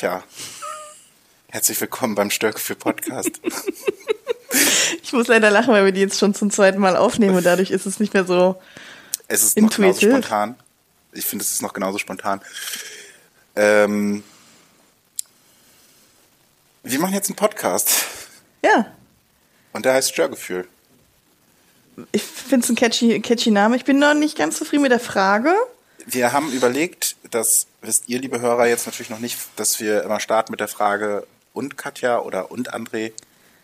Katja. Herzlich willkommen beim Störgefühl Podcast. Ich muss leider lachen, weil wir die jetzt schon zum zweiten Mal aufnehmen und dadurch ist es nicht mehr so. Es ist noch genauso Intuitiv. spontan. Ich finde, es ist noch genauso spontan. Ähm, wir machen jetzt einen Podcast Ja, und der heißt Störgefühl. ich finde es ein catchy, catchy Name. Ich bin noch nicht ganz zufrieden mit der Frage. Wir haben überlegt, das wisst ihr, liebe Hörer, jetzt natürlich noch nicht, dass wir immer starten mit der Frage und Katja oder und André,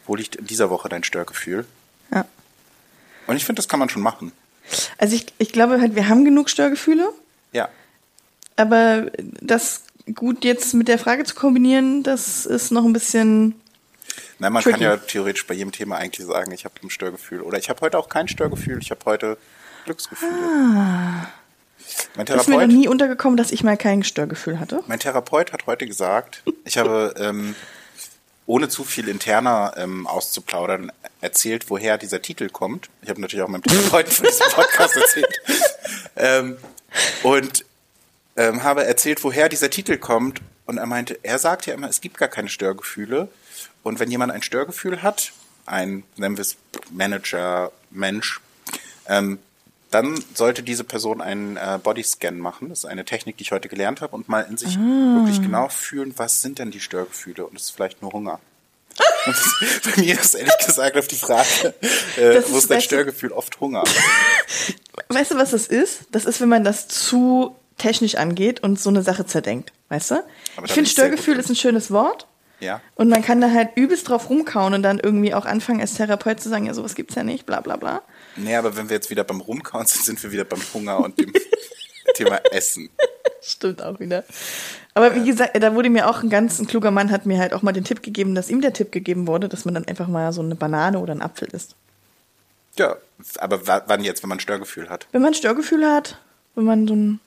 wo liegt in dieser Woche dein Störgefühl? Ja. Und ich finde, das kann man schon machen. Also ich, ich glaube halt, wir haben genug Störgefühle, Ja. aber das gut jetzt mit der Frage zu kombinieren, das ist noch ein bisschen. Nein, man kann Tricky. ja theoretisch bei jedem Thema eigentlich sagen, ich habe ein Störgefühl. Oder ich habe heute auch kein Störgefühl, ich habe heute Glücksgefühle. Mein Das ist mir noch Therapeut, nie untergekommen, dass ich mal kein Störgefühl hatte. mein Therapeut hat heute gesagt, ich habe ähm, ohne zu viel interner ähm, auszuplaudern erzählt, woher dieser Titel kommt. Ich habe natürlich auch meinem Therapeuten von diesem Podcast erzählt. ähm, und ähm, habe erzählt, woher dieser Titel kommt. Und er meinte, er sagt ja immer, es gibt gar keine Störgefühle. Und wenn jemand ein Störgefühl hat, ein, nennen wir es Manager, Mensch, ähm, dann sollte diese Person einen äh, Bodyscan machen. Das ist eine Technik, die ich heute gelernt habe und mal in sich wirklich genau fühlen, was sind denn die Störgefühle? Und es ist vielleicht nur Hunger. Und bei mir ist ehrlich gesagt auf die Frage, äh, wo ist- dein Störgefühl? Oft Hunger. Weißt du, was das ist? Das ist, wenn man das zu technisch angeht und so eine Sache zerdenkt. Weißt du? da ich finde, Störgefühl ist ein schönes Wort. Ja. Und man kann da halt übelst drauf rumkauen und dann irgendwie auch anfangen, als Therapeut zu sagen, ja, sowas gibt's ja nicht, bla bla bla. Nee, aber wenn wir jetzt wieder beim Rumkauen sind, sind wir wieder beim Hunger und dem Thema Essen. Stimmt auch wieder. Aber wie gesagt, da wurde mir auch ein ganz ein kluger Mann hat mir halt auch mal den Tipp gegeben, dass ihm der Tipp gegeben wurde, dass man dann einfach mal so eine Banane oder einen Apfel isst. Ja, aber wa- wann jetzt, wenn man ein Störgefühl hat? Wenn man Störgefühle hat, wenn man so ein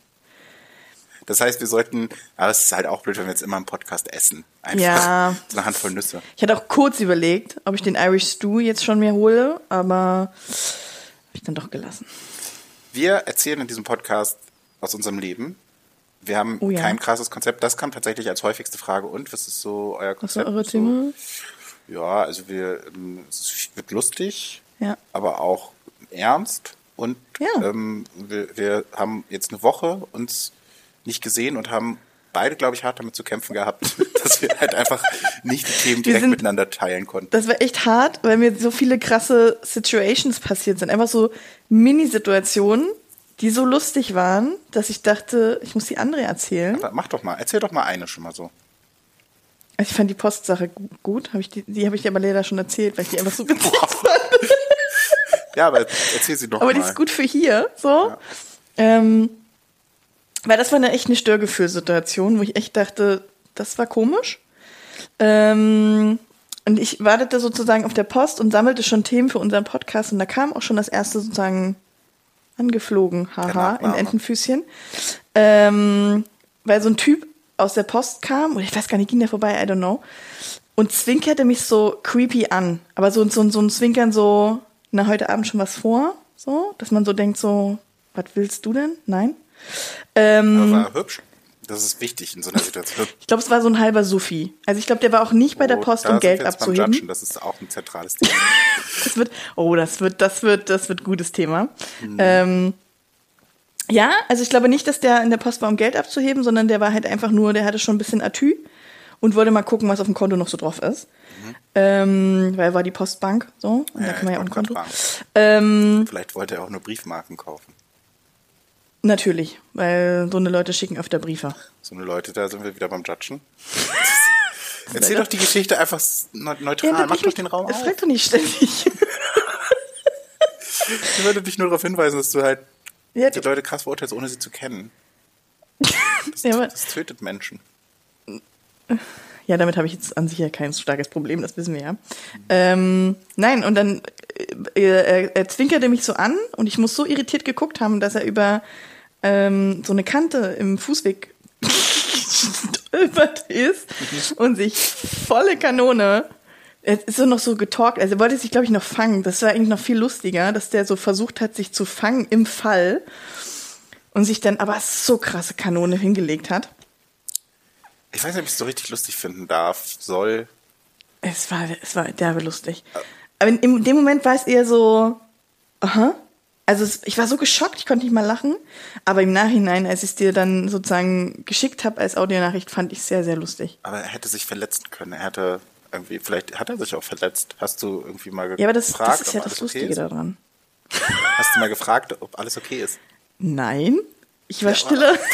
Das heißt, wir sollten, aber es ist halt auch blöd, wenn wir jetzt immer im Podcast essen. Einfach Ja. so eine Handvoll Nüsse. Ich hatte auch kurz überlegt, ob ich den Irish Stew jetzt schon mir hole, aber ich dann doch gelassen. Wir erzählen in diesem Podcast aus unserem Leben. Wir haben Oh ja. kein krasses Konzept. Das kam tatsächlich als häufigste Frage. Und was ist so euer Was war Konzept? eure so? Thema? Ja, also wir, ähm, es wird lustig, Ja. aber auch ernst. Und Ja. ähm, wir, wir haben jetzt eine Woche uns nicht gesehen und haben beide, glaube ich, hart damit zu kämpfen gehabt, dass wir halt einfach nicht die Themen direkt sind- miteinander teilen konnten. Das war echt hart, weil mir so viele krasse Situations passiert sind. Einfach so Mini-Situationen, die so lustig waren, dass ich dachte, ich muss die andere erzählen. Aber mach doch mal, erzähl doch mal eine schon mal so. Also ich fand die Postsache gu- gut. Hab ich die die habe ich dir aber leider schon erzählt, weil ich die einfach so witzig fand. Ja, aber erzähl sie doch Aber mal. die ist gut für hier, so. Ähm, weil das war eine echt eine Störgefühlsituation, wo ich echt dachte, das war komisch. Ähm, und ich wartete sozusagen auf der Post und sammelte schon Themen für unseren Podcast und da kam auch schon das erste sozusagen angeflogen, haha, in Nachname. Entenfüßchen. Ähm, weil so ein Typ aus der Post kam, oder ich weiß gar nicht, ging der vorbei, I don't know, und zwinkerte mich so creepy an. Aber so, so, so ein Zwinkern so, na, heute Abend schon was vor, so, dass man so denkt, so, was willst du denn? Nein. Ähm, Aber war hübsch. Das ist wichtig in so einer Situation. ich glaube, es war so ein halber Suffi. Also ich glaube, der war auch nicht bei der Oh, Post, da um Geld abzuheben. Das ist auch ein zentrales Thema. Das wird, oh, das wird, das wird, das wird gutes Thema. Mhm. Ähm, ja, also ich glaube nicht, dass der in der Post war, um Geld abzuheben, sondern der war halt einfach nur, der hatte schon ein bisschen Atü und wollte mal gucken, was auf dem Konto noch so drauf ist. Ähm, weil war die Postbank so und da Mhm. Ja, kann man ja auch ein Konto. Ähm, Vielleicht wollte er auch nur Briefmarken kaufen. Natürlich, weil so eine Leute schicken öfter Briefe. So eine Leute, da sind wir wieder beim Judgen. Erzähl doch die Geschichte einfach neu- neutral. da Mach doch den Raum auf. Frag doch nicht ständig. Ich würde dich nur darauf hinweisen, dass du halt ja, die Leute krass verurteilst, ohne sie zu kennen. Das, Ja, das tötet Menschen. Ja, damit habe ich jetzt an sich ja kein starkes Problem, das wissen wir ja. Ähm, nein, und dann äh, er, er zwinkerte mich so an und ich muss so irritiert geguckt haben, dass er über ähm, so eine Kante im Fußweg gestolpert ist und sich volle Kanone. Er ist so noch so getalkt, also er wollte sich, glaube ich, noch fangen. Das war eigentlich noch viel lustiger, dass der so versucht hat, sich zu fangen im Fall und sich dann aber so krasse Kanone hingelegt hat. Ich weiß nicht, ob ich es so richtig lustig finden darf, soll. Es war, es war derbe lustig. Aber in, in dem Moment war es eher so, aha. Also es, ich war so geschockt, ich konnte nicht mal lachen. Aber im Nachhinein, als ich es dir dann sozusagen geschickt habe als Audionachricht, fand ich es sehr, sehr lustig. Aber er hätte sich verletzen können. Er hätte irgendwie, vielleicht hat er sich auch verletzt. Hast du irgendwie mal Ja, aber das, gefragt, das ist ja das Lustige okay daran. Hast du mal gefragt, ob alles okay ist? Nein, ich war Ja, stiller.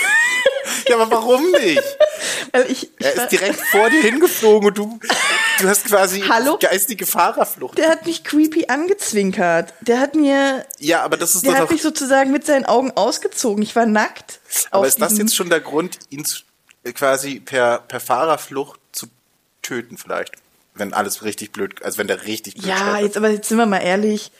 Ja, aber warum nicht? Weil ich, ich Er ist direkt vor dir hingeflogen und du, du hast quasi Hallo? geistige Fahrerflucht. der hat mich creepy angezwinkert. Der hat mir, Ja, aber das ist der hat mich sozusagen mit seinen Augen ausgezogen. Ich war nackt. aber ist das jetzt schon der Grund, ihn zu, quasi per, per Fahrerflucht zu töten vielleicht? Wenn alles richtig blöd, also wenn der richtig blöd Ja, stolpert. jetzt aber jetzt sind wir mal ehrlich.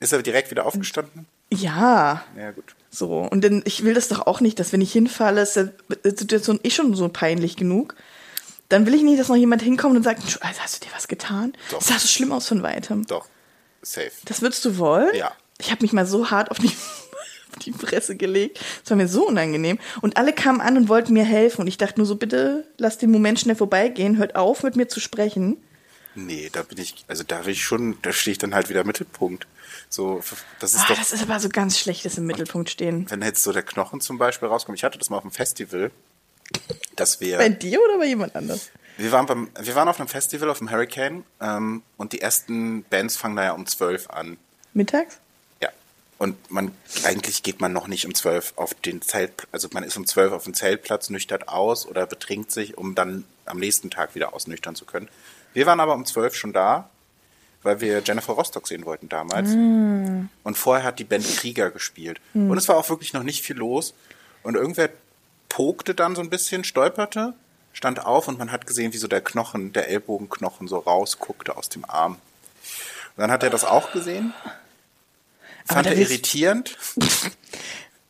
Ist er direkt wieder aufgestanden? Ja, Ja, gut. so. Und denn ich will das doch auch nicht, dass wenn ich hinfalle, ist die Situation eh schon so peinlich genug. Dann will ich nicht, dass noch jemand hinkommt und sagt, "Entschu- also hast du dir was getan? Doch. Das sah so schlimm aus von weitem. Doch. Safe. Das würdest du wollen? Ja. Ich habe mich mal so hart auf die, auf die Fresse gelegt. Das war mir so unangenehm. Und alle kamen an und wollten mir helfen. Und ich dachte nur so, bitte lass den Moment schnell vorbeigehen. Hört auf, mit mir zu sprechen. Nee, da bin ich, also da will ich schon, da stehe ich dann halt wieder im Mittelpunkt. So, das ist Ah, doch, das ist aber so ganz schlechtes im Mittelpunkt stehen. wenn jetzt so der Knochen zum Beispiel rauskommt. Ich hatte das mal auf dem Festival, dass wir, Bei dir oder bei jemand anders? wir waren beim, wir waren auf einem Festival auf dem Hurricane ähm, und die ersten Bands fangen da ja um zwölf an. Mittags? Ja. Und man, eigentlich geht man noch nicht um zwölf auf den Zelt, also man ist um zwölf auf dem Zeltplatz, nüchtert aus oder betrinkt sich, um dann am nächsten Tag wieder ausnüchtern zu können. Wir waren aber um zwölf schon da, weil wir Jennifer Rostock sehen wollten damals. Und vorher hat die Band Krieger gespielt. Und es war auch wirklich noch nicht viel los. Und irgendwer pokte dann so ein bisschen, stolperte, stand auf und man hat gesehen, wie so der Knochen, der Ellbogenknochen so rausguckte aus dem Arm. Und dann hat er das auch gesehen, fand er irritierend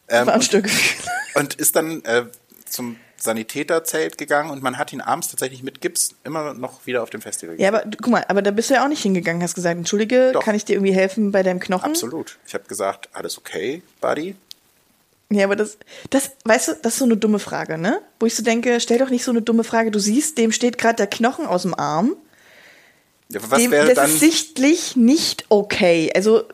war ein Stückgefühl. und ist dann äh, zum Sanitäterzelt gegangen und man hat ihn abends tatsächlich mit Gips immer noch wieder auf dem Festival Ja, aber guck mal, aber da bist du ja auch nicht hingegangen, hast gesagt, entschuldige, Doch. kann ich dir irgendwie helfen bei deinem Knochen? Absolut. Ich habe gesagt, alles okay, Buddy? Ja, aber das, das, weißt du, das ist so eine dumme Frage, ne? Wo ich so denke, stell doch nicht so eine dumme Frage. Du siehst, dem steht gerade der Knochen aus dem Arm. Ja, was dem, wäre das dann? ist sichtlich nicht okay. Also,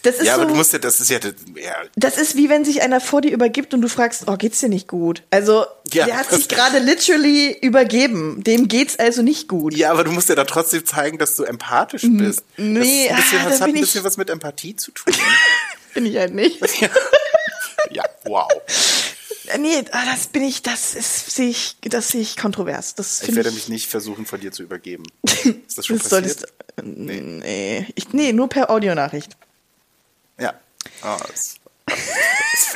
das ist Ja, so, aber du musst ja, das ist ja, ja das ist wie wenn sich einer vor dir übergibt und du fragst, oh, geht's dir nicht gut? Also, Ja, der hat sich gerade literally übergeben. Dem geht's also nicht gut. Ja, aber du musst ja da trotzdem zeigen, dass du empathisch bist. nee, das, bisschen, ah, das da hat ein bisschen was mit Empathie zu tun. Bin ich halt nicht. ja, wow. Nee, ah, das bin ich, das ist, sehe ich, das sehe ich kontrovers. Das Ich werde ich, mich nicht versuchen, von dir zu übergeben. Ist das schon das passiert? solltest, nee. nee, ich, nee, nur per Audionachricht. Ja. Oh, das, das,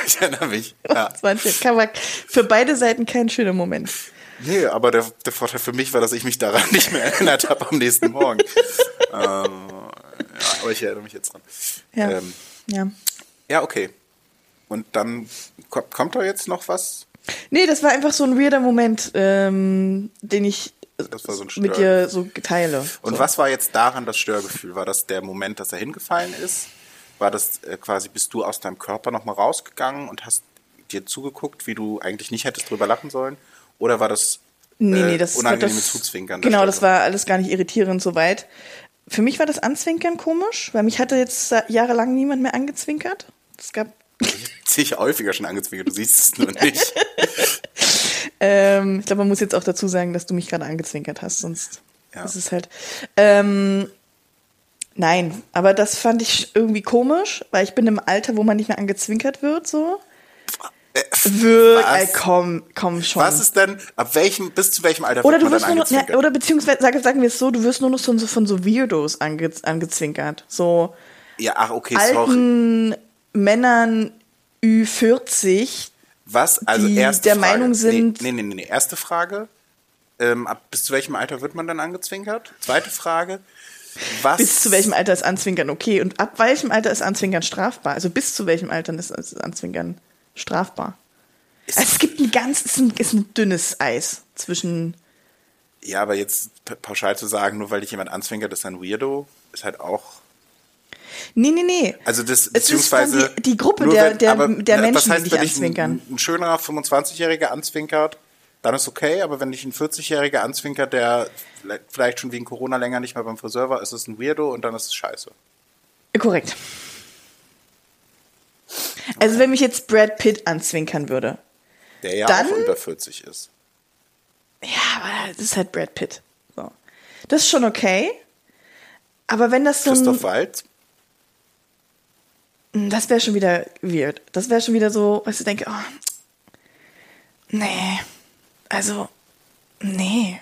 ich erinnere mich. Ja. Das war ein schön- kann man- für beide Seiten kein schöner Moment. Nee, aber der, der Vorteil für mich war, dass ich mich daran nicht mehr erinnert habe am nächsten Morgen. ähm, ja, aber ich erinnere mich jetzt dran. Ja. Ähm, ja. ja, okay. Und dann kommt, kommt da jetzt noch was? Nee, das war einfach so ein weirder Moment, ähm, den ich Das so mit dir so teile. Und so. was war jetzt daran das Störgefühl? War das der Moment, dass er hingefallen ist? War das äh, quasi, bist du aus deinem Körper nochmal rausgegangen und hast dir zugeguckt, wie du eigentlich nicht hättest drüber lachen sollen? Oder war das Nee, äh, nee, das unangenehme das, Zuzwinkern? Genau, das Stelle? war alles gar nicht irritierend soweit. Für mich war das Anzwinkern komisch, weil mich hatte jetzt jahrelang niemand mehr angezwinkert. Es gab, Sich häufiger schon angezwinkert, du siehst es nur nicht. ähm, ich glaube, man muss jetzt auch dazu sagen, dass du mich gerade angezwinkert hast, sonst Ja. ist es halt. Ähm, nein, aber das fand ich irgendwie komisch, weil ich bin im Alter, wo man nicht mehr angezwinkert wird, so. Wirk, was? ey, komm, komm schon. Was ist denn, ab welchem, bis zu welchem Alter Oder wird du wirst nur noch, angezwinkert? ja, oder beziehungsweise sagen, sagen wir es so, du wirst nur noch so, von so Weirdos ange, angezwinkert. So ja, ach, okay, sorry. alten Männern Ü40, Was? Also die erste der Frage. Meinung sind- Nee, nee, nee, nee. Erste Frage. Ähm, ab bis zu welchem Alter wird man dann angezwinkert? Zweite Frage. Was? bis zu welchem Alter ist Anzwinkern okay und ab welchem Alter ist Anzwinkern strafbar? Also bis zu welchem Alter ist, Anzwinkern strafbar? Ist- Also es gibt ein ganz, ist ein, ist ein dünnes Eis zwischen. Ja, aber jetzt pa- pauschal zu sagen, nur weil dich jemand anzwinkert, ist ein Weirdo, ist halt auch. Nee, nee, nee. Also das Es beziehungsweise die- die Gruppe nur der- der- der na, Menschen, was heißt, die dich wenn anzwinkern. Ein, ein schönerer 25-Jähriger anzwinkert, dann ist okay, aber wenn dich ein 40-Jähriger anzwinkert, der vielleicht schon wegen Corona länger nicht mehr beim Friseur war, ist es ein Weirdo und dann ist es scheiße. Korrekt. Also wenn mich jetzt Brad Pitt anzwinkern würde. Der ja Dann- auch über 40 ist. Ja, aber das ist halt Brad Pitt. So. Das ist schon okay. Aber wenn das so Christoph Waltz, das wäre schon wieder weird. Das wäre schon wieder so, was ich denke, oh, nee, also, nee.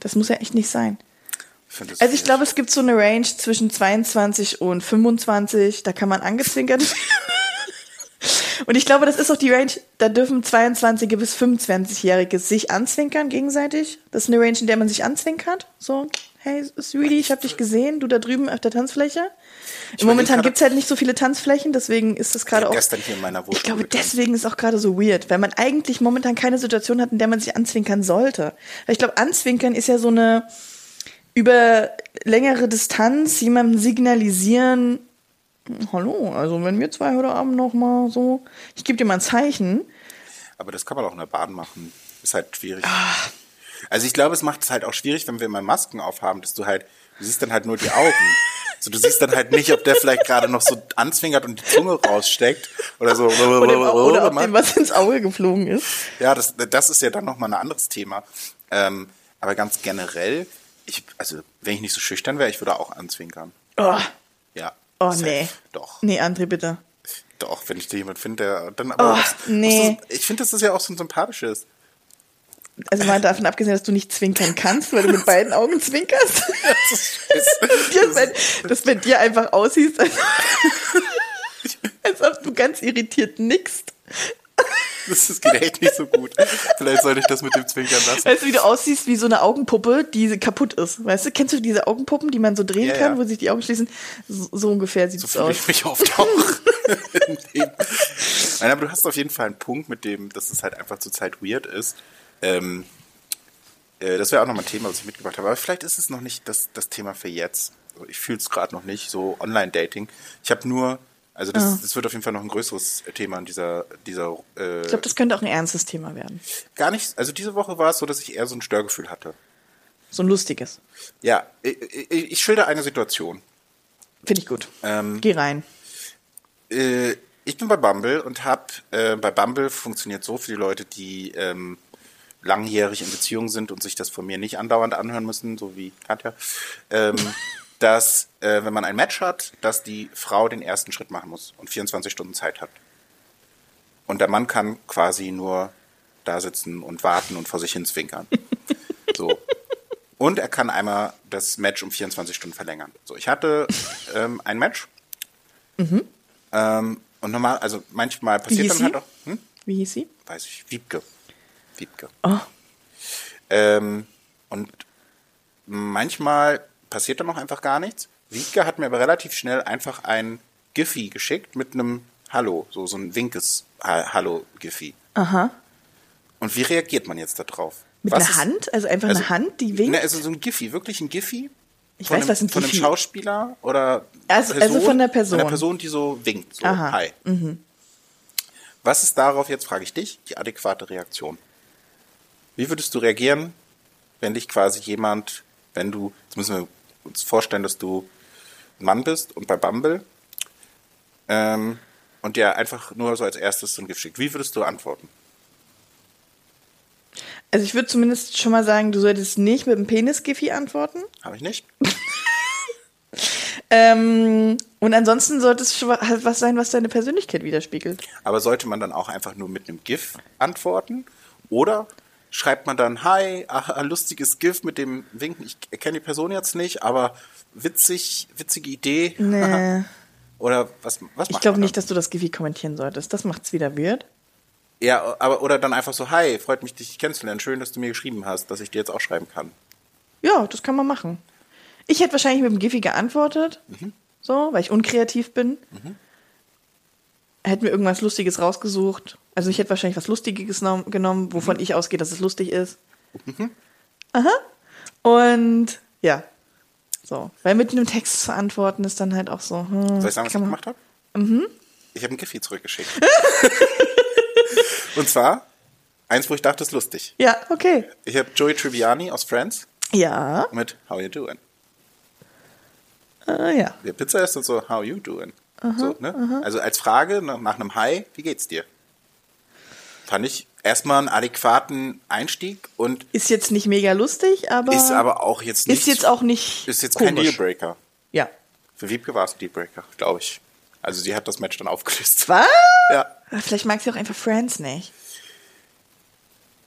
Das muss ja echt nicht sein. ich Also ich glaube, es gibt so eine Range zwischen 22 und 25, da kann man angezwinkert werden. Und ich glaube, das ist auch die Range, da dürfen 22 bis 25-Jährige sich anzwinkern gegenseitig. Das ist eine Range, in der man sich anzwinkert. So, hey, Sweetie, ich habe dich gesehen, du da drüben auf der Tanzfläche. überleg Momentan gibt's halt nicht so viele Tanzflächen, deswegen ist das gerade Ich auch... gestern hier in meiner Wohnung Ich glaube, getanzt. deswegen ist es auch gerade so weird, weil man eigentlich momentan keine Situation hat, in der man sich anzwinkern sollte. Weil ich glaube, anzwinkern ist ja so eine über längere Distanz jemandem signalisieren, hallo, also wenn wir zwei heute Abend noch mal so, ich gebe dir mal ein Zeichen. Aber das kann man auch in der Bahn machen. Ist halt schwierig. Ah. Also ich glaube, es macht es halt auch schwierig, wenn wir immer Masken aufhaben, dass du halt, du siehst dann halt nur die Augen. So, du siehst dann halt nicht, ob der vielleicht gerade noch so anzwingert und die Zunge raussteckt oder so. Oder, Au- oder ob dem was ins Auge geflogen ist. Ja, das, das ist ja dann nochmal ein anderes Thema. Ähm, aber ganz generell, ich, also wenn ich nicht so schüchtern wäre, ich würde auch anzwinkern. Oh, Ja. Oh Safe. nee. Doch, Nee, André, bitte. doch, wenn ich da jemand finde, der dann aber. Oh, das- nee. das ist- ich finde, das ist ja auch so ein sympathisches. Also mal davon abgesehen, dass du nicht zwinkern kannst, weil du mit beiden Augen zwinkerst. dass, bei, dass bei dir einfach aussiehst, als, als ob du ganz irritiert nickst. Das, das geht echt nicht so gut. Vielleicht sollte ich das mit dem Zwinkern lassen. Weißt du, wie du aussiehst wie so eine Augenpuppe, die kaputt ist. Weißt du, kennst du diese Augenpuppen, die man so drehen Ja, kann, ja. wo sich die Augen schließen? So, so ungefähr sieht So es aus. ich mich oft auch. Nein, aber du hast auf jeden Fall einen Punkt mit dem, dass es halt einfach zurzeit weird ist. Ähm, äh, das wäre auch nochmal ein Thema, was ich mitgebracht habe. Aber vielleicht ist es noch nicht das, das Thema für jetzt. Also Ich fühle es gerade noch nicht, so Online-Dating. Ich habe nur, also das, das wird auf jeden Fall noch ein größeres Thema in dieser, dieser äh, Ich glaube, das könnte auch ein ernstes Thema werden. gar nicht, also diese Woche war es so, dass ich eher so ein Störgefühl hatte. So ein lustiges. Ja, ich, ich, ich schilder eine Situation. Finde ich gut. Ähm, Geh rein. äh, ich bin bei Bumble und habe äh, bei Bumble funktioniert so für die Leute, die ähm, langjährig in Beziehung sind und sich das von mir nicht andauernd anhören müssen, so wie Katja, ähm, dass äh, wenn man ein Match hat, dass die Frau den ersten Schritt machen muss und 24 Stunden Zeit hat. Und der Mann kann quasi nur da sitzen und warten und vor sich hin zwinkern. So. Und er kann einmal das Match um 24 Stunden verlängern. So, ich hatte ähm, ein Match. Ähm, und normal, also manchmal passiert dann halt auch, hm? Wie hieß sie? weiß ich, Wiebke. Wiebke. Oh. Ähm, und manchmal passiert dann auch einfach gar nichts. Wiebke hat mir aber relativ schnell einfach ein Giphy geschickt mit einem Hallo, so, so ein winkes Ha- Hallo-Giphy. Aha. Und wie reagiert man jetzt darauf? Mit Was einer ist- Hand? Also einfach also- eine Hand, die winkt? Ne, also so ein Giphy, wirklich ein Giphy. Ich weiß, einem, was ein Von einem Giphy- Schauspieler oder Also- also von der Person. Von der Person, die so winkt. So, Aha. hi. Was ist darauf, jetzt frage ich dich, die adäquate Reaktion? Wie würdest du reagieren, wenn dich quasi jemand, wenn du, jetzt müssen wir uns vorstellen, dass du ein Mann bist und bei Bumble ähm, und dir einfach nur so als erstes so ein Gift schickt. Wie würdest du antworten? Also ich würde zumindest schon mal sagen, du solltest nicht mit dem Penis-Giphy antworten. Habe ich nicht? Ähm, und ansonsten sollte es schon halt was sein, was deine Persönlichkeit widerspiegelt. Aber sollte man dann auch einfach nur mit einem GIF antworten? Oder schreibt man dann, hi, ein lustiges GIF mit dem Winken, ich kenne die Person jetzt nicht, aber witzig, witzige Idee. Nee. Oder was, was Ich glaube nicht, dass du das Giphy kommentieren solltest. Das macht's wieder weird. Ja, aber oder dann einfach so, hi, freut mich, dich kennenzulernen. Schön, dass du mir geschrieben hast, dass ich dir jetzt auch schreiben kann. Ja, das kann man machen. Ich hätte wahrscheinlich mit dem Giphy geantwortet. Mhm. So, weil ich unkreativ bin. Hätte mir irgendwas Lustiges rausgesucht. Also ich hätte wahrscheinlich was Lustiges nom- genommen, wovon Mhm. ich ausgehe, dass es lustig ist. Aha. Und ja. So. Weil mit einem Text zu antworten ist dann halt auch so. Hm, Soll ich sagen, was ich gemacht habe? Ich habe ein Giphy zurückgeschickt. Und zwar Eins, wo ich dachte, ist lustig. Ja, okay. Ich habe Joey Tribbiani aus Friends Ja, mit How you doing? äh, ja. Der Pizza ist und so, how you doing? so, ne? Also als Frage nach nach einem Hi, wie geht's dir? Fand ich erstmal einen adäquaten Einstieg und Ist jetzt nicht mega lustig, aber ist aber auch jetzt nicht. ist jetzt auch nicht ist jetzt kein komisch. Dealbreaker. Ja. Für Wiebke war es ein Dealbreaker, glaube ich. Also sie hat das Match dann aufgelöst. Was? Ja. Vielleicht mag sie auch einfach Friends nicht.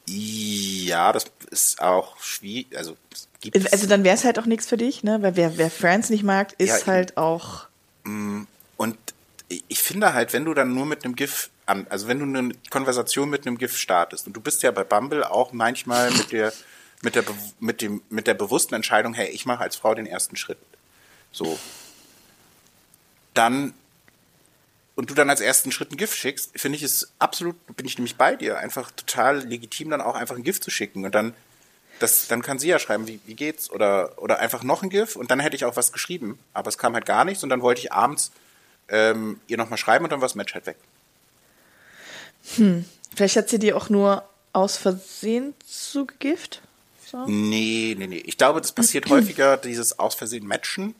Ja, das ist auch schwierig. Also, es gibt Also dann wäre es halt auch nichts für dich, ne? Weil wer, wer Friends nicht mag, ist Ja, halt auch. Und ich finde halt, wenn du dann nur mit einem GIF an, also wenn du eine Konversation mit einem GIF startest und du bist ja bei Bumble auch manchmal mit der mit der mit dem mit der bewussten Entscheidung, hey, ich mache als Frau den ersten Schritt. So. Dann und du dann als ersten Schritt ein GIF schickst, finde ich es absolut, bin ich nämlich bei dir, einfach total legitim, dann auch einfach ein GIF zu schicken und dann das, dann kann sie ja schreiben, wie, wie geht's? Oder, oder einfach noch ein GIF und dann hätte ich auch was geschrieben. Aber es kam halt gar nichts und dann wollte ich abends ähm, ihr nochmal schreiben und dann war das Match halt weg. Vielleicht hat sie dir auch nur aus Versehen zugegift. So. Nee, nee, nee. Ich glaube, das passiert häufiger, dieses aus Versehen Matchen.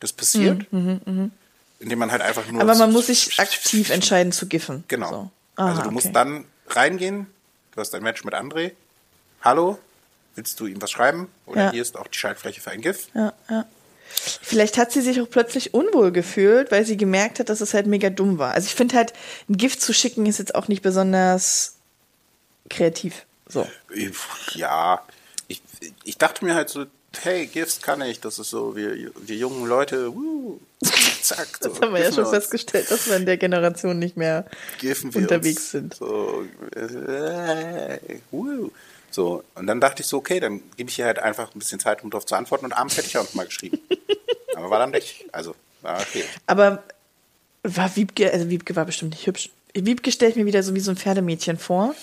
Das passiert. Indem man halt einfach nur. Mhm, Aber man muss sich aktiv entscheiden zu giffen. Genau. So. also Aha, du musst okay. dann reingehen, du hast ein Match mit André. Hallo, willst du ihm was schreiben? Oder Ja. hier ist auch die Schaltfläche für ein GIF. Ja, ja. Vielleicht hat sie sich auch plötzlich unwohl gefühlt, weil sie gemerkt hat, dass es halt mega dumm war. Also ich finde halt, ein Gift zu schicken ist jetzt auch nicht besonders kreativ. So. Ja, ich, ich dachte mir halt so, hey, GIFs kann ich, das ist so, wir, wir jungen Leute, wuh, zack. So, Das haben wir ja schon uns, festgestellt, dass wir in der Generation nicht mehr unterwegs sind. So, äh, wuh. So, und dann dachte ich so, okay, dann gebe ich ihr halt einfach ein bisschen Zeit, um darauf zu antworten und abends hätte ich auch noch mal geschrieben. Aber war dann nicht, also, war okay. Aber war Wiebke, also Wiebke war bestimmt nicht hübsch. Wiebke stellt mir wieder so wie so ein Pferdemädchen vor,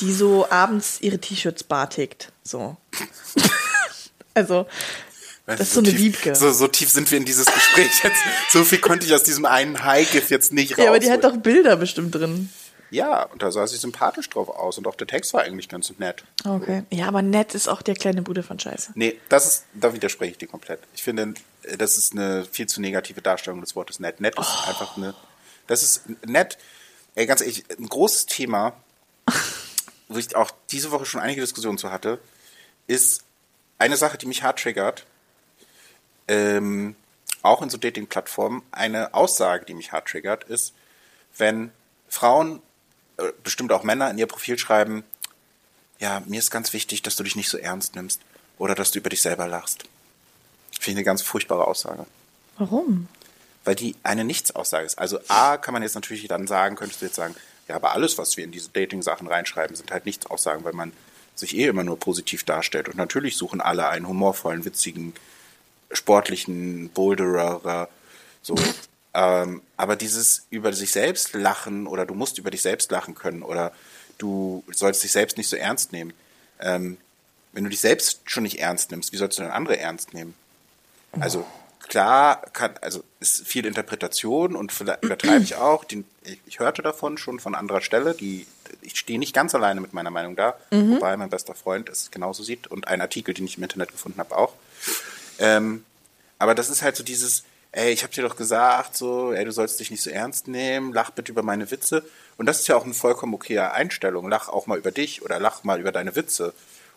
die so abends ihre T-Shirts bartigt. So. also, das ist so eine tief, Wiebke. So, so tief sind wir in dieses Gespräch jetzt. So viel konnte ich aus diesem einen High-GIF jetzt nicht raus. ja, aber die hat doch Bilder bestimmt drin. Ja, und da sah sie sympathisch drauf aus und auch der Text war eigentlich ganz nett. Okay. Ja, aber nett ist auch der kleine Bruder von Scheiße. Nee, das ist, da widerspreche ich dir komplett. Ich finde, äh, das ist eine viel zu negative Darstellung des Wortes nett. Nett ist Oh. einfach eine, das ist nett. Ey, ganz ehrlich, ein großes Thema, wo ich auch diese Woche schon einige Diskussionen zu hatte, ist eine Sache, die mich hart triggert, ähm, auch in so Dating-Plattformen, eine Aussage, die mich hart triggert, ist, wenn Frauen, bestimmt auch Männer in ihr Profil schreiben, ja, mir ist ganz wichtig, dass du dich nicht so ernst nimmst oder dass du über dich selber lachst. Finde ich eine ganz furchtbare Aussage. Warum? Weil die eine Nichtsaussage ist. Also A, kann man jetzt natürlich dann sagen, könntest du jetzt sagen, ja, aber alles, was wir in diese Dating-Sachen reinschreiben, sind halt Nichtsaussagen, weil man sich eh immer nur positiv darstellt. Und natürlich suchen alle einen humorvollen, witzigen, sportlichen Boulderer, so. Ähm, aber dieses über sich selbst lachen oder du musst über dich selbst lachen können oder du sollst dich selbst nicht so ernst nehmen. Ähm, wenn du dich selbst schon nicht ernst nimmst, wie sollst du denn andere ernst nehmen? Also klar kann, also ist viel Interpretation und vielleicht übertreibe ich auch. Den, ich, ich hörte davon schon von anderer Stelle, die ich stehe nicht ganz alleine mit meiner Meinung da, wobei mein bester Freund es genauso sieht und ein Artikel, den ich im Internet gefunden habe, auch. Ähm, aber das ist halt so dieses, ey, ich habe dir doch gesagt, so, ey, du sollst dich nicht so ernst nehmen, lach bitte über meine Witze. Und das ist ja auch eine vollkommen okaye Einstellung. Lach auch mal über dich oder lach mal über deine Witze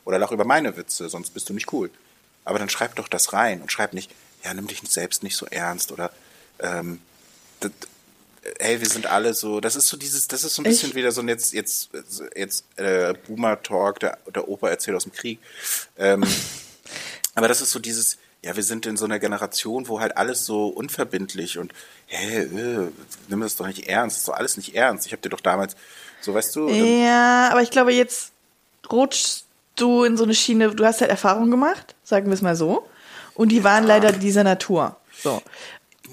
oder lach über meine Witze, sonst bist du nicht cool. Aber dann schreib doch das rein und schreib nicht, ja, nimm dich selbst nicht so ernst oder ähm, das, hey, wir sind alle so, das ist so dieses, das ist so ein bisschen Ich- wieder so ein jetzt, jetzt, jetzt äh, Boomer-Talk, der, der Opa erzählt aus dem Krieg. Ähm, aber das ist so dieses, ja, wir sind in so einer Generation, wo halt alles so unverbindlich und, hä, äh, nimm das doch nicht ernst, das ist doch alles nicht ernst. Ich hab dir doch damals, so weißt du, Ja, aber ich glaube, jetzt rutschst du in so eine Schiene, du hast halt Erfahrung gemacht, sagen wir es mal so. Und die waren leider dieser Natur. So.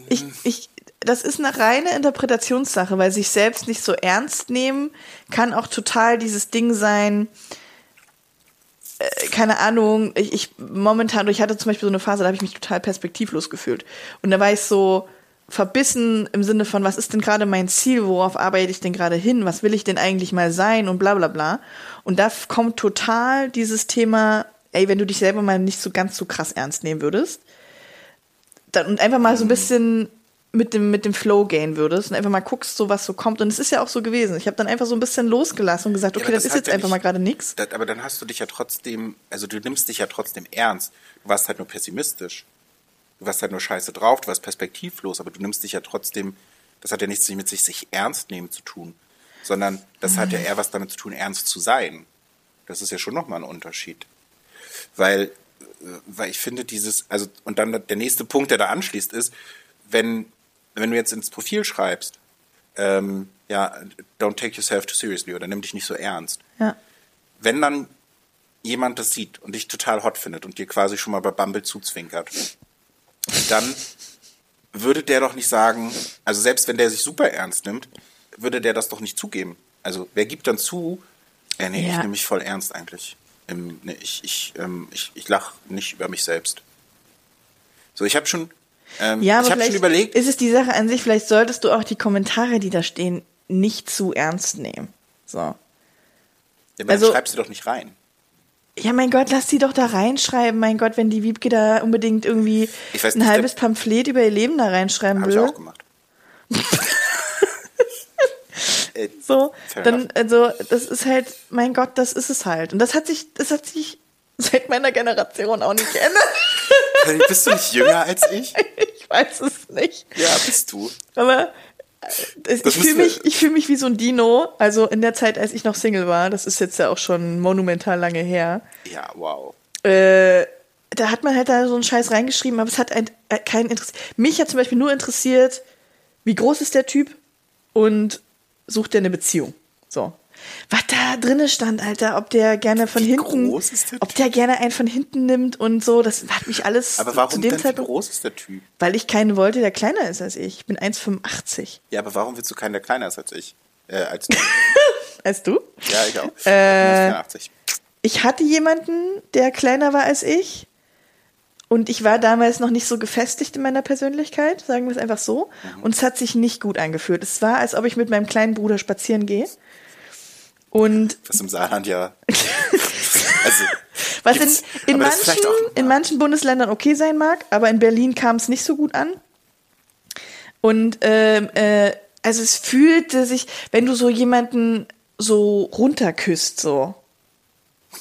Ich, ich, das ist eine reine Interpretationssache, weil sich selbst nicht so ernst nehmen kann auch total dieses Ding sein, keine Ahnung, ich, ich momentan, ich hatte zum Beispiel so eine Phase, da habe ich mich total perspektivlos gefühlt. Und da war ich so, verbissen im Sinne von, was ist denn gerade mein Ziel, worauf arbeite ich denn gerade hin, was will ich denn eigentlich mal sein und bla bla bla. Und da kommt total dieses Thema, ey, wenn du dich selber mal nicht so ganz so krass ernst nehmen würdest, dann, und einfach mal so ein bisschen mit dem, mit dem Flow gehen würdest und einfach mal guckst, so was so kommt. Und es ist ja auch so gewesen. Ich habe dann einfach so ein bisschen losgelassen und gesagt, Ja, okay, aber das, ist hat jetzt ja einfach nicht- mal gerade nix. Das, aber dann hast du dich ja trotzdem, also du nimmst dich ja trotzdem ernst. Du warst halt nur pessimistisch. Du warst halt nur scheiße drauf, du warst perspektivlos, aber du nimmst dich ja trotzdem, das hat ja nichts mit sich, sich ernst nehmen zu tun, sondern das hat ja Mhm. eher was damit zu tun, ernst zu sein. Das ist ja schon nochmal ein Unterschied. Weil, äh, weil ich finde dieses, also, und dann der nächste Punkt, der da anschließt, ist, wenn, wenn du jetzt ins Profil schreibst, ähm, ja, don't take yourself too seriously oder nimm dich nicht so ernst Ja. wenn dann jemand das sieht und dich total hot findet und dir quasi schon mal bei Bumble zuzwinkert, dann würde der doch nicht sagen, also selbst wenn der sich super ernst nimmt, würde der das doch nicht zugeben. Also wer gibt dann zu, äh, nee, ich Ja. nehme mich voll ernst eigentlich. Ähm, nee, ich ich, ähm, ich, ich lache nicht über mich selbst. So, ich habe schon, ähm, Ja, aber ich habe vielleicht schon überlegt, ist es die Sache an sich, vielleicht solltest du auch die Kommentare, die da stehen, nicht zu ernst nehmen. So. ja, aber also- dann schreibst du doch nicht rein. Ja, mein Gott, lass die doch da reinschreiben. Mein Gott, wenn die Wiebke da unbedingt irgendwie Ich ein nicht, halbes Pamphlet über ihr Leben da reinschreiben ich will. auch gemacht. äh, So, dann, also, das ist halt, mein Gott, das ist es halt. Und das hat sich, das hat sich seit meiner Generation auch nicht geändert. Bist du nicht jünger als ich? ich weiß es nicht. Ja, bist du. Aber äh, Das ich fühle mich, ich fühle mich wie so ein Dino. Also in der Zeit, als ich noch Single war, das ist jetzt ja auch schon monumental lange her. Ja, wow. Äh, da hat man halt da so einen Scheiß reingeschrieben, aber es hat ein, äh, keinen interessiert. Mich hat zum Beispiel nur interessiert, wie groß ist der Typ und sucht der eine Beziehung. So. Was da drinne stand, Alter, ob der gerne von Wie hinten, ob der gerne einen von hinten nimmt und so, das hat mich alles Aber zu warum dem denn, wie Zeitpunkt, groß ist der Typ? weil ich keinen wollte, der kleiner ist als ich. Ich bin 1,85. Ja, aber warum willst du keinen, der kleiner ist als ich? Äh, als du. Als du? ja, ich auch. Äh, 84. ich hatte jemanden, der kleiner war als ich. Und ich war damals noch nicht so gefestigt in meiner Persönlichkeit, sagen wir es einfach so. Mhm. Und es hat sich nicht gut angefühlt. Es war, als ob ich mit meinem kleinen Bruder spazieren gehe. Und Was im Saarland ja. also, was in, in, manchen, in manchen Bundesländern okay sein mag, aber in Berlin kam es nicht so gut an. Und ähm, äh, also es fühlte sich, wenn du so jemanden so runterküsst, so.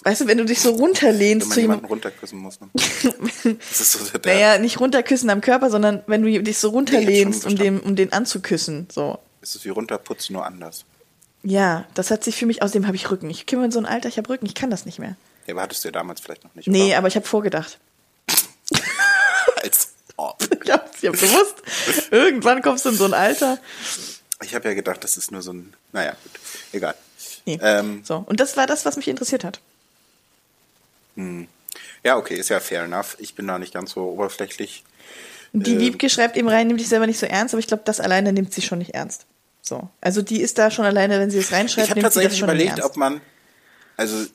Weißt du, wenn du dich so wenn runterlehnst man zu jemanden runterküssen muss. Ne? Das ist so der, Naja, nicht runterküssen am Körper, sondern wenn du dich so runterlehnst, um den, um den anzuküssen. So. ist es wie runterputzen, nur anders. Ja, das hat sich für mich, außerdem habe ich Rücken. Ich komme in so ein Alter, ich habe Rücken, ich kann das nicht mehr. Ja, aber hattest du ja damals vielleicht noch nicht. Nee, oder? aber ich habe vorgedacht. Als ob. Ich habe ich hab gewusst, irgendwann kommst du in so ein Alter. Ich habe ja gedacht, das ist nur so ein. Naja, gut. Egal. Nee. Ähm, so, und das war das, was mich interessiert hat. ja, okay, ist ja fair enough. Ich bin da nicht ganz so oberflächlich. Die Ähm. Wiebke schreibt eben rein, nimm dich selber nicht so ernst, aber ich glaube, das alleine nimmt sie schon nicht ernst. So. Also die ist da schon alleine, wenn sie es reinschreibt, Ich habe tatsächlich überlegt, ob man, also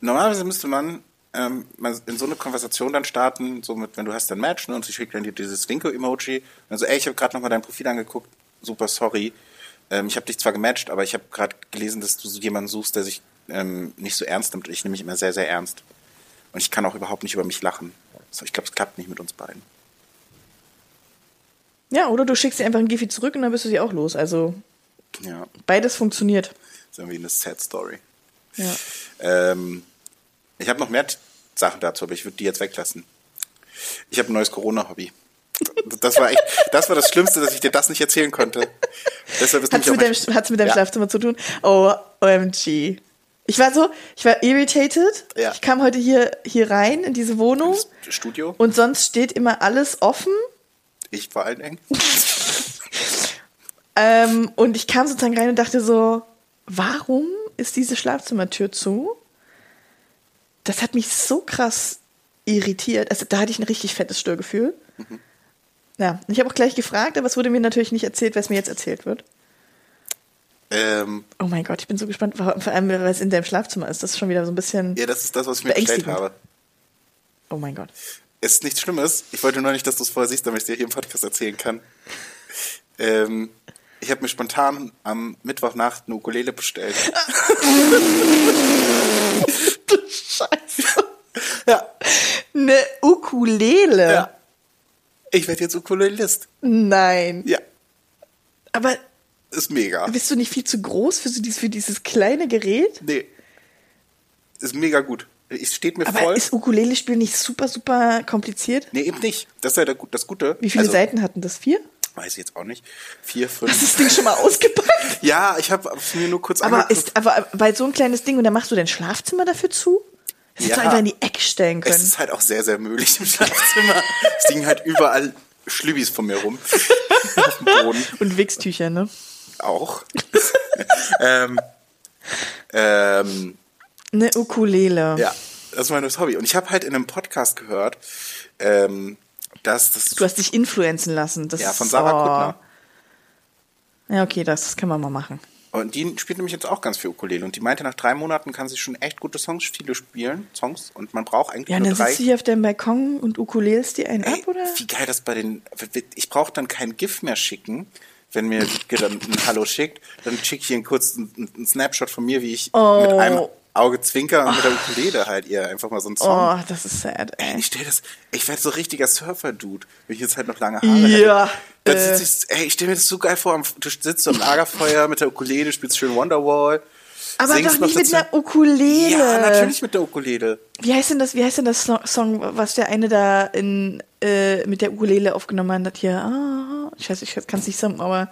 normalerweise müsste man ähm, in so eine Konversation dann starten, so mit, wenn du hast ein Match ne, und sie schickt dann dir dieses Winko-Emoji, also ey, ich habe gerade nochmal dein Profil angeguckt, super sorry, ähm, ich habe dich zwar gematcht, aber ich habe gerade gelesen, dass du so jemanden suchst, der sich ähm, nicht so ernst nimmt. Ich nehme mich immer sehr, sehr ernst. Und ich kann auch überhaupt nicht über mich lachen. So, ich glaube, es klappt nicht mit uns beiden. Ja, oder du schickst ihr einfach ein Gifi zurück und dann bist du sie auch los. Also Ja, beides funktioniert. ist irgendwie eine sad Story. Ja. Ähm, ich habe noch mehr Sachen dazu, aber ich würde die jetzt weglassen. Ich habe ein neues Corona-Hobby. Das war echt, das war das Schlimmste, dass ich dir das nicht erzählen konnte. Deshalb ist Hat's mit, deinem, hat's mit deinem Ja. Schlafzimmer zu tun? Oh, OMG. Ich war so, ich war irritated. Ja. Ich kam heute hier, hier rein in diese Wohnung das Studio. und sonst steht immer alles offen. Ich vor allen Dingen. Ähm, und ich kam sozusagen rein und dachte so, warum ist diese Schlafzimmertür zu? Das hat mich so krass irritiert. Also da hatte ich ein richtig fettes Störgefühl. Mhm. Ja, und ich habe auch gleich gefragt, aber es wurde mir natürlich nicht erzählt, was mir jetzt erzählt wird. Ähm, Oh mein Gott, ich bin so gespannt, vor allem, weil es in deinem Schlafzimmer ist. Das ist schon wieder so ein bisschen. ja, das ist das, was ich mir bestellt habe. Oh mein Gott. Es ist nichts Schlimmes. Ich wollte nur nicht, dass du es vorher siehst, damit ich dir hier im Podcast erzählen kann. Ähm, ich habe mir spontan am Mittwochnacht eine Ukulele bestellt. Scheiße. ja, Eine Ukulele. ja. Ich werde jetzt Ukulelist. Nein. Ja, Aber ist mega. bist du nicht viel zu groß für, so dieses, für dieses kleine Gerät? Nee. Ist mega gut. Es steht mir Aber voll. ist Ukulele-Spiel nicht super, super kompliziert? nee, eben nicht. Das ist ja das Gute. Wie viele Also, Seiten hatten das? Vier? Weiß ich jetzt auch nicht. Vier, Hast du fünf. das Ding schon mal ausgepackt? Ja, ich habe mir nur kurz Aber ist, aber bei so ein kleines Ding und dann machst du dein Schlafzimmer dafür zu? Das hättest Ja. du einfach in die Ecke stellen Es können. ist halt auch sehr, sehr möglich im Schlafzimmer. es liegen halt überall Schlübbis von mir rum. Auf dem Boden. Und Wichstücher, ne? Auch. ähm, ähm, Eine Ukulele. ja, das ist mein neues Hobby. Und ich habe halt in einem Podcast gehört, ähm, dass das. Du hast dich influenzen lassen. Das ja, von Sarah oh. Kuttner. Ja, okay, das können wir mal machen. Und die spielt nämlich jetzt auch ganz viel Ukulele. Und die meinte, nach drei Monaten kann sie schon echt gute Songs, viele spielen, Songs. Und man braucht eigentlich Ja, nur dann drei. sitzt du hier auf deinem Balkon und ukulelst dir einen Ey, ab, oder? Wie geil das bei den. Ich brauche dann kein GIF mehr schicken, wenn mir Wiebke dann ein Hallo schickt. Dann schicke ich ihr kurz einen, einen Snapshot von mir, wie ich Oh. mit einem Auge zwinker und mit der Ukulele halt ihr einfach mal so einen Song. Oh, das ist sad, ey. Ich stell das, ich werde so richtiger Surfer-Dude, wenn ich jetzt halt noch lange Haare hätte. Ja, Dann äh. sitz ich, ey, ich stell mir das so geil vor, du sitzt so am Lagerfeuer mit der Ukulele, spielst schön Wonderwall. Aber doch nicht mit einer Ukulele. Ja, natürlich mit der Ukulele. Wie heißt denn das, wie heißt denn das Song- was der eine da in, äh, mit der Ukulele aufgenommen hat? Hier, ah, ich weiß, ich kann es nicht sagen, aber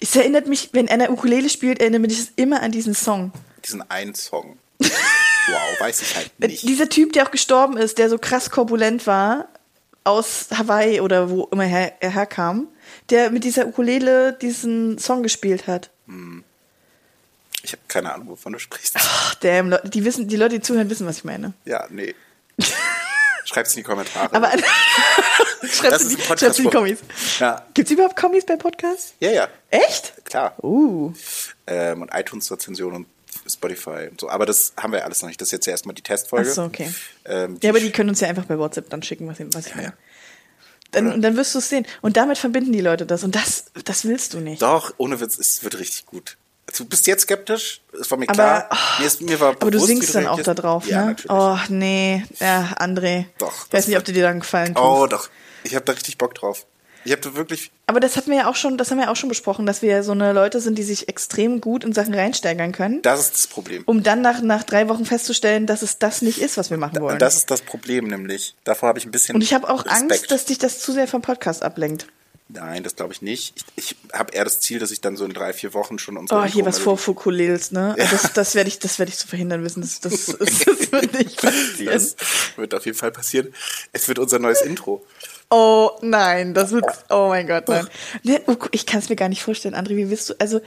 es erinnert mich, wenn einer Ukulele spielt, erinnert mich das immer an diesen Song. Diesen einen Song. wow, weiß ich halt nicht. Dieser Typ, der auch gestorben ist, der so krass korpulent war, aus Hawaii oder wo immer her, er herkam, der mit dieser Ukulele diesen Song gespielt hat. Ich habe keine Ahnung, wovon du sprichst. Ach, damn, Leute, die wissen, die Leute, die zuhören, wissen, was ich meine. Ja, nee. Schreib's in die Kommentare. Aber schreib's in die, schreib's in die Kommis. Ja. Gibt's überhaupt Kommis bei Podcasts? ja, ja, Echt? klar. Uh. Ähm, und iTunes-Rezension und Spotify und so. Aber das haben wir alles noch nicht. Das ist jetzt erstmal die Testfolge. Ach so, okay. Ähm, Ja, aber die können uns ja einfach bei WhatsApp dann schicken, was, was ich meine. Dann, und dann wirst du es sehen. Und damit verbinden die Leute das. Und das, das willst du nicht. Doch, ohne Witz, es wird richtig gut. Du bist jetzt skeptisch, es war mir Aber, klar. oh, mir, ist, mir war Aber du bewusst, wie singst dann auch da drauf, ja, ne? Natürlich. Oh, nee. Ja, André. Doch, Ich das weiß nicht, ob du dir dann gefallen tust. Oh, doch. Ich habe da richtig Bock drauf. Ich habe wirklich. Aber das hatten wir ja auch schon, das haben wir ja auch schon besprochen, dass wir ja so eine Leute sind, die sich extrem gut in Sachen reinsteigern können, Das ist das Problem. um dann nach, nach drei Wochen festzustellen, dass es das nicht ist, was wir machen wollen. Das ist das Problem nämlich. Davor habe ich ein bisschen. Und ich habe auch Respekt. Angst, dass dich das zu sehr vom Podcast ablenkt. Nein, das glaube ich nicht. Ich, ich habe eher das Ziel, dass ich dann so in drei, vier Wochen schon unsere Oh, hier was Intro-Melodie- vorfukulelst, ne? Das, das werde ich, das werde ich zu verhindern wissen. Das, das, das, das wird nicht passieren. Das wird auf jeden Fall passieren. Es wird unser neues Intro. Oh nein, das wird. Oh mein Gott, nein. Ne, Uk- ich kann es mir gar nicht vorstellen, André. Wie willst du? Also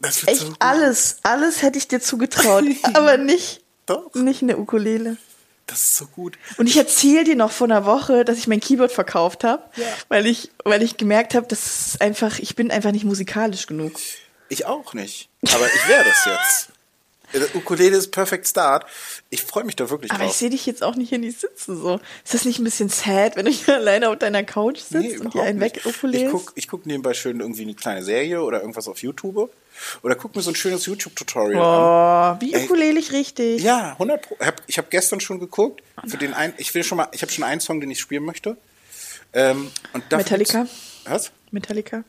Das wird echt so alles, alles hätte ich dir zugetraut, aber nicht, Doch. nicht eine Ukulele. Das ist so gut. Und ich erzähle dir noch vor einer Woche, dass ich mein Keyboard verkauft habe, Ja. weil ich, weil ich gemerkt habe, dass einfach, ich bin einfach nicht musikalisch genug. Ich auch nicht. Aber ich werde es jetzt. Der Ukulele ist Perfect Start. Ich freue mich da wirklich Aber ich drauf. sehe dich jetzt auch nicht hier nicht sitzen so. Ist das nicht ein bisschen sad, wenn du hier alleine auf deiner Couch sitzt und dir überhaupt einen weg Ich ukulelst? guck, ich guck nebenbei schön irgendwie eine kleine Serie oder irgendwas auf YouTube. Oder guck mir so ein schönes YouTube-Tutorial an. Oh, wie Ey. ukulelig richtig. Ja, 100 Pro. Ich habe gestern schon geguckt. Für den ein, ich will schon mal, ich habe schon einen Song, den ich spielen möchte. Ähm, und Metallica? Was? Metallica.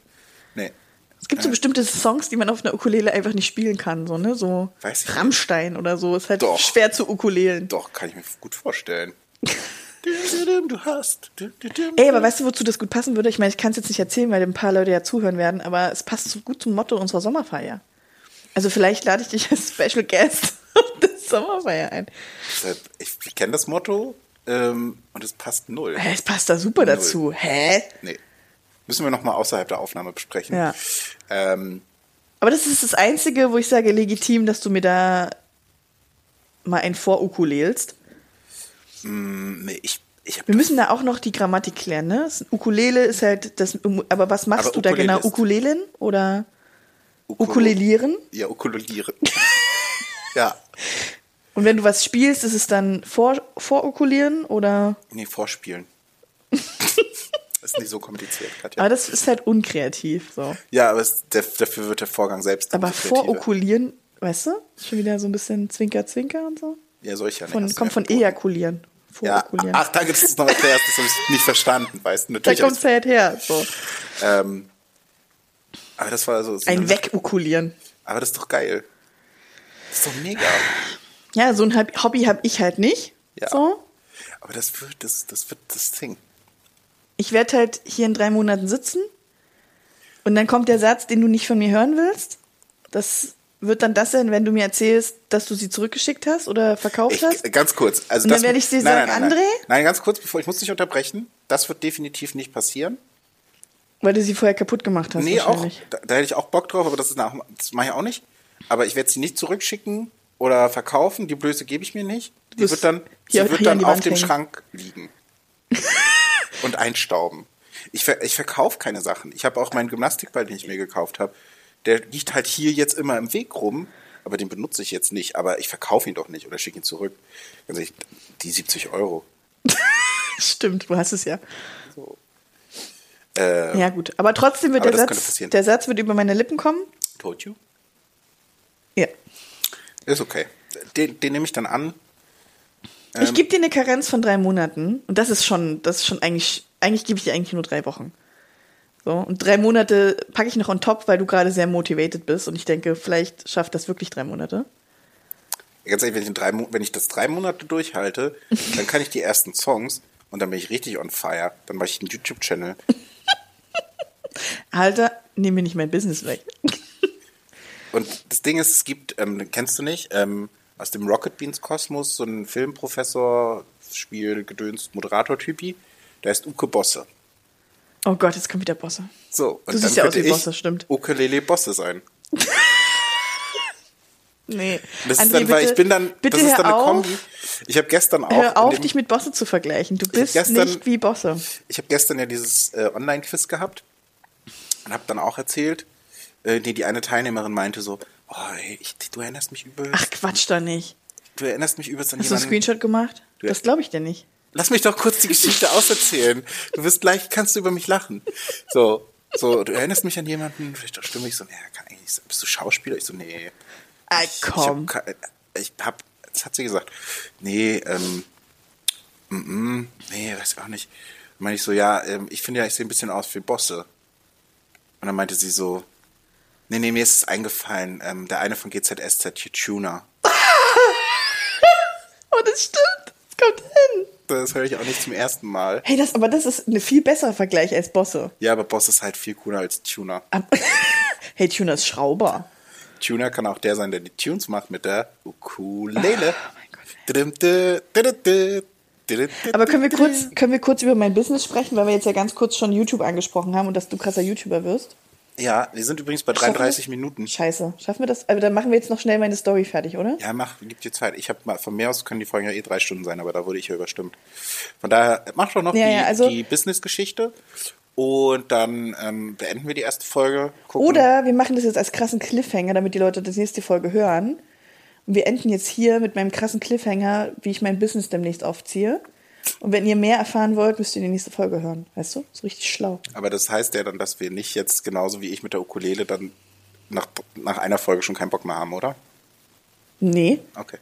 Es gibt so Äh. bestimmte Songs, die man auf einer Ukulele einfach nicht spielen kann, so, ne? So ich nicht. Rammstein oder so. Ist halt Doch. schwer zu ukulelen. Doch, kann ich mir gut vorstellen. du hast. Ey, aber weißt du, wozu das gut passen würde? Ich meine, ich kann es jetzt nicht erzählen, weil ein paar Leute ja zuhören werden, aber es passt so gut zum Motto unserer Sommerfeier. Also vielleicht lade ich dich als Special Guest auf das Sommerfeier ein. Deshalb, Ich kenne das Motto ähm, und es passt null. Es passt da super Null. dazu. Hä? Nee. Müssen wir nochmal außerhalb der Aufnahme besprechen. Ja. Ähm, Aber das ist das Einzige, wo ich sage, legitim, dass du mir da mal ein Vorukulelst. nee, ich, ich Wir müssen da auch noch die Grammatik klären, ne? Ukulele ist halt das, aber was machst Aber du da genau? Ukulele Ukulelen oder Ukulu- Ukulelieren? Ja, ukulelieren. ja. Und wenn du was spielst, ist es dann vor, vorukulieren oder? Nee, vorspielen. Ist nicht so kompliziert, Katja. Aber das ist halt unkreativ, so. Ja, aber es, der, dafür wird der Vorgang selbst Aber vorokulieren, weißt du? Schon wieder so ein bisschen Zwinker, Zwinker und so. Ja, soll ich ja nicht. Von, kommt von ejakulieren. Ja, ach, dass du es noch erklärst. Das habe ich nicht verstanden, weißt du. da kommt es halt her. So. ähm, aber das war so. so Ein Wegukulieren. Aber das ist doch geil. Das ist doch mega. Ja, so ein Hobby habe ich halt nicht. Ja. So. Aber das wird das, das wird das Ding. Ich werde halt hier in drei Monaten sitzen und dann kommt der Satz, den du nicht von mir hören willst. Das wird dann das sein, wenn du mir erzählst, dass du sie zurückgeschickt hast oder verkauft Ich, hast. ganz kurz. Also Und dann das, werde ich dir nein, sagen, nein, nein. André? Nein, ganz kurz, bevor ich muss dich unterbrechen. Das wird definitiv nicht passieren. Weil du sie vorher kaputt gemacht hast. Nee, auch. Da, da hätte ich auch Bock drauf, aber das ist nach, das mache ich auch nicht. Aber ich werde sie nicht zurückschicken oder verkaufen. Die Blöße gebe ich mir nicht. Die wirst wird dann, sie wird dann auf dem hängen. Schrank liegen. und einstauben. Ich, ver, ich verkaufe keine Sachen. Ich habe auch meinen Gymnastikball, den ich mir gekauft habe. Der liegt halt hier jetzt immer im Weg rum, aber den benutze ich jetzt nicht. Aber ich verkaufe ihn doch nicht oder schicke ihn zurück. Ganz ehrlich, die 70 Euro. Stimmt, du hast es ja. Äh, Ja, gut. Aber trotzdem wird Aber der Satz, der Satz wird über meine Lippen kommen. Told you? Ja. Ist okay. Den, den nehme ich dann an. Ähm. ich gebe dir eine Karenz von drei Monaten und das ist schon, das ist schon eigentlich, eigentlich gebe ich dir eigentlich nur drei Wochen. So, und drei Monate packe ich noch on top, weil du gerade sehr motivated bist und ich denke, vielleicht schafft das wirklich drei Monate. Ganz ehrlich, wenn ich, drei, wenn ich das drei Monate durchhalte, dann kann ich die ersten Songs und dann bin ich richtig on fire. Dann mache ich einen YouTube-Channel. Alter, nehm mir nicht mein Business weg. Und das Ding ist, es gibt, ähm, kennst du nicht, ähm, aus dem Rocket Beans Kosmos so einen Filmprofessor, Spiel, Gedöns, Moderator-Typi, der ist Uke Bosse. Oh Gott, jetzt kommt wieder Bosse. So, und Du siehst ja aus wie Bosse, stimmt. Ukulele Bosse sein. Nee. Das ist André, dann, weil bitte- ich bin dann, bitte das ist dann eine auf, Kombi. Ich habe gestern auch. Hör auf, dem- dich mit Bosse zu vergleichen. Du bist gestern- nicht wie Bosse. Ich habe gestern ja dieses äh, Online-Quiz gehabt und habe dann auch erzählt, äh, die, die eine Teilnehmerin meinte so, oh, ey, ich, du erinnerst mich übelst, Ach, Quatsch doch nicht. du erinnerst mich übelst an Hast du einen jemanden. Screenshot gemacht? Du- Das glaube ich dir nicht. Lass mich doch kurz die Geschichte auserzählen. Du wirst gleich, kannst du über mich lachen. So, so, du erinnerst mich an jemanden, vielleicht doch stimme ich so, nee, kann sein. bist du Schauspieler? Ich so, nee. Ah, Ich, komm. Ich hab, ich hab, das hat sie gesagt, nee, ähm, mm, nee, weiß ich auch nicht. Dann meine ich so, ja, ähm, ich finde ja, ich sehe ein bisschen aus wie Bosse. Und dann meinte sie so, nee, nee, mir ist es eingefallen, ähm, der eine von GZSZ, Tuner. Oh, das stimmt. Das kommt hin. Das höre ich auch nicht zum ersten Mal. Hey, das, aber das ist ein viel besserer Vergleich als Bosse. Ja, aber Boss ist halt viel cooler als Tuner. Ab- hey, Tuner ist Schrauber. Tuner kann auch der sein, der die Tunes macht mit der Ukulele. Oh mein Gott. Aber können wir kurz, können wir kurz über mein Business sprechen, weil wir jetzt ja ganz kurz schon YouTube angesprochen haben und dass du krasser YouTuber wirst? Ja, wir sind übrigens bei Schaffen wir 33 das? Minuten. Scheiße. Schaffen wir das? Aber dann machen wir jetzt noch schnell meine Story fertig, oder? Ja, mach, gib dir Zeit. Ich habe mal von mir aus können die Folgen ja eh drei Stunden sein, aber da wurde ich ja überstimmt. Von daher mach doch noch Ja, die, ja, also- die Business-Geschichte und dann ähm, beenden wir die erste Folge. Gucken. Oder wir machen das jetzt als krassen Cliffhanger, damit die Leute das nächste Folge hören. Und wir enden jetzt hier mit meinem krassen Cliffhanger, wie ich mein Business demnächst aufziehe. Und wenn ihr mehr erfahren wollt, müsst ihr die nächste Folge hören. Weißt du? Ist richtig schlau. Aber das heißt ja dann, dass wir nicht jetzt genauso wie ich mit der Ukulele dann nach, nach einer Folge schon keinen Bock mehr haben, oder? Nee, Okay.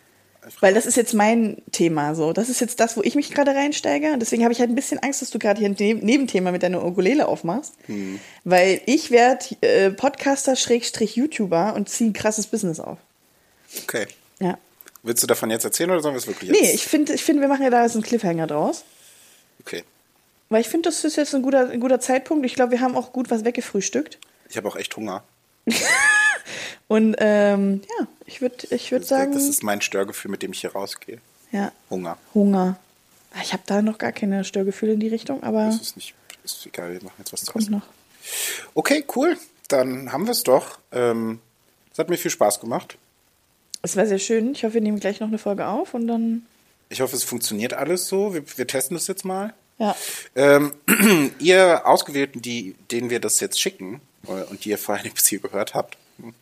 weil das ist jetzt mein Thema so. Das ist jetzt das, wo ich mich gerade reinsteige. Deswegen habe ich halt ein bisschen Angst, dass du gerade hier ein Ne- Nebenthema mit deiner Ukulele aufmachst. Hm. Weil ich werde äh, Podcaster Schrägstrich YouTuber und ziehe ein krasses Business auf. Okay. Ja. Willst du davon jetzt erzählen oder sollen wir es wirklich jetzt? Nee, ich finde, ich finde, wir machen ja da jetzt einen Cliffhanger draus. Okay. Weil ich finde, das ist jetzt ein guter, ein guter Zeitpunkt. Ich glaube, wir haben auch gut was weggefrühstückt. Ich habe auch echt Hunger. Und ähm, ja, ich würde ich würd sagen, Das ist mein Störgefühl, mit dem ich hier rausgehe. ja, Hunger. Hunger. Ah, Ich habe da noch gar keine Störgefühle in die Richtung, aber Das ist nicht, ist egal, wir machen jetzt was zu kommt essen. noch. Okay, cool. Dann haben wir es doch. Ähm, es hat mir viel Spaß gemacht. Es war sehr schön. Ich hoffe, wir nehmen gleich noch eine Folge auf und dann, Ich hoffe, es funktioniert alles so. Wir, wir testen das jetzt mal. ja. Ähm, ihr Ausgewählten, die, denen wir das jetzt schicken äh, und die ihr vorher bis hier gehört habt, hm,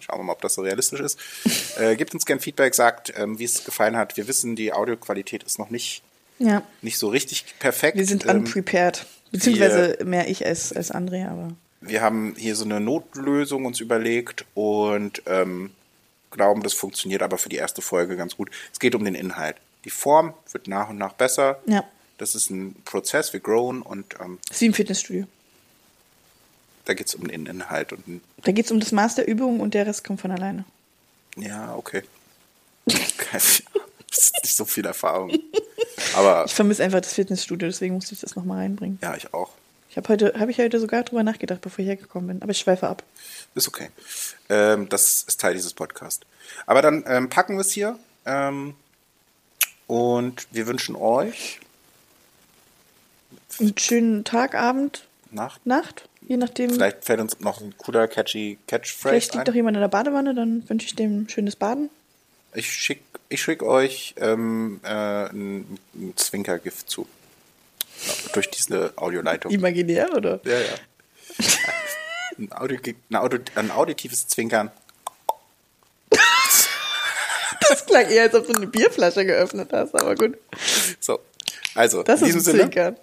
schauen wir mal, ob das so realistisch ist, äh, gebt uns gerne Feedback, sagt, ähm, wie es gefallen hat. Wir wissen, die Audioqualität ist noch nicht, Ja. nicht so richtig perfekt. Wir sind ähm, unprepared. Beziehungsweise mehr ich als, als Andrea, aber. Wir haben hier so eine Notlösung uns überlegt und ähm, glauben, das funktioniert aber für die erste Folge ganz gut. Es geht um den Inhalt. Die Form wird nach und nach besser. Ja. Das ist ein Prozess, wir growen und ähm, ist wie im Fitnessstudio. da geht es um den Inhalt und Da geht es um das Maß der Übung und der Rest kommt von alleine. ja, okay. das ist nicht so viel Erfahrung. Aber Ich vermisse einfach das Fitnessstudio, deswegen musste ich das nochmal reinbringen. ja, ich auch. Ich habe heute, habe ich heute sogar drüber nachgedacht, bevor ich hergekommen bin. Aber ich schweife ab. Ist okay. Ähm, das ist Teil dieses Podcasts. Aber dann ähm, packen wir es hier. Ähm, und wir wünschen euch Einen schönen Tag, Abend, Nacht. Nacht, je nachdem. Vielleicht fällt uns noch ein cooler, catchy Catchphrase Vielleicht liegt ein. doch jemand in der Badewanne, dann wünsche ich dem ein schönes Baden. Ich schicke ich schick euch ähm, äh, ein, ein Zwinkergift zu. Durch diese Audioleitung. Imaginär, oder? Ja, ja. Ein, Audio, ein, Audio, ein auditives Zwinkern. Das klang eher, als ob du eine Bierflasche geöffnet hast, aber gut. So, also, Das in ist diesem Sinne, Zwinkern.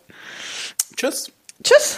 tschüss. Tschüss!